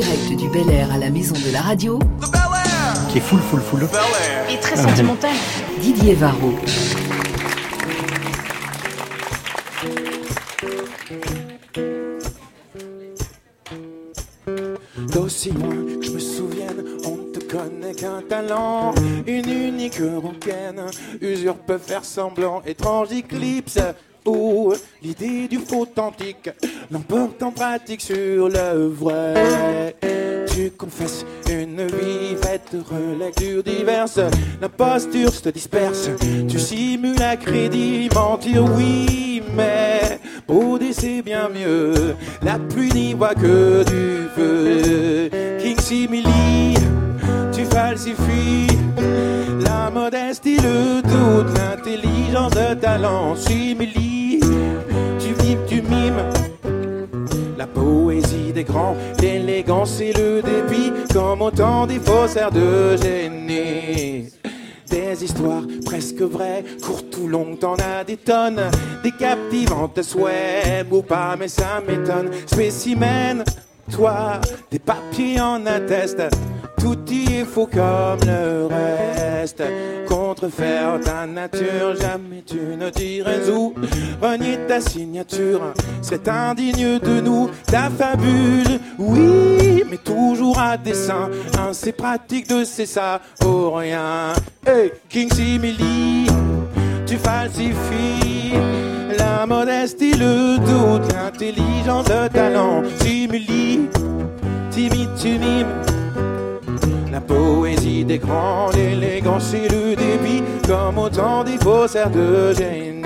direct du Bel Air à la maison de la radio, Qui est full, full, full. Et très sentimental. Didier Varro. D'aussi loin que je me souvienne, on ne te connaît qu'un talent, une unique rouquine. Usure peut faire semblant, étrange éclipse. L'idée du faux authentique l'emporte en pratique sur le vrai. Tu confesses une vie faite de relectures diverses. L'imposture se disperse, tu simules à crédit, mentir oui, mais bauder c'est bien mieux. La pluie n'y voit que du feu. King simili, tu falsifies la modestie, le doute, l'intelligence, le talent, simili. Tu mimes, tu mimes la poésie des grands, l'élégance et le débit, comme autant des faussaires de génie. Des histoires presque vraies, courtes ou longues, t'en as des tonnes, des captivantes souhait, ou pas, mais ça m'étonne. Spécimen, toi, des papiers en attestent. Tout y est faux comme le reste. Contrefaire ta nature, jamais tu ne dirais où. Renier ta signature, c'est indigne de nous. Ta fabule, oui, mais toujours à dessein. Hein, c'est pratique de c'est ça, oh rien. Hey, King Simili, tu falsifies la modestie, le doute, l'intelligence, le talent. Simili, timide, tu. Poésie des grands, l'élégance et le débit, comme autant des faussaires de génie.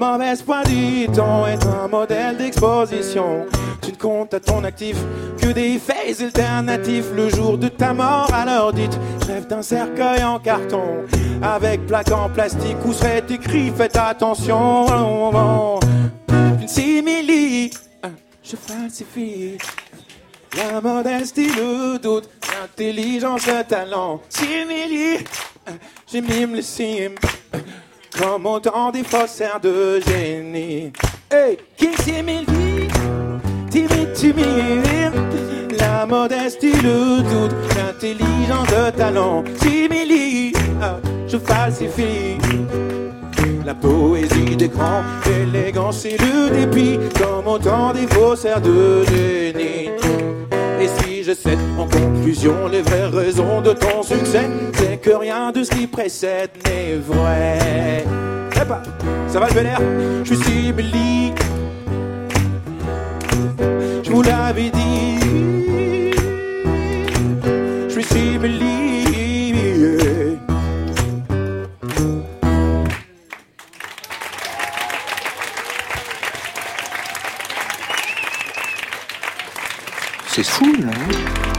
Mauvaise foi du temps est un modèle d'exposition. Tu ne comptes à ton actif que des faits alternatifs. Le jour de ta mort, alors dites, rêve d'un cercueil en carton. Avec plaque en plastique où serait écrit, faites attention. Une simili, je falsifie. La modestie, le doute, l'intelligence, le talent. Simili, je mime le sim. Comme autant des faussaires de génie. Hey, King Simili, timide, timide. La modestie, le doute, l'intelligence, le talent. Simili, ah, je falsifie. La poésie des grands, l'élégance et le dépit, comme autant des faussaires de génie. Et si en conclusion les vraies raisons de ton succès, c'est que rien de ce qui précède n'est vrai. Eh ben, ça va le air Je suis simili. Je vous l'avais dit. C'est full, hein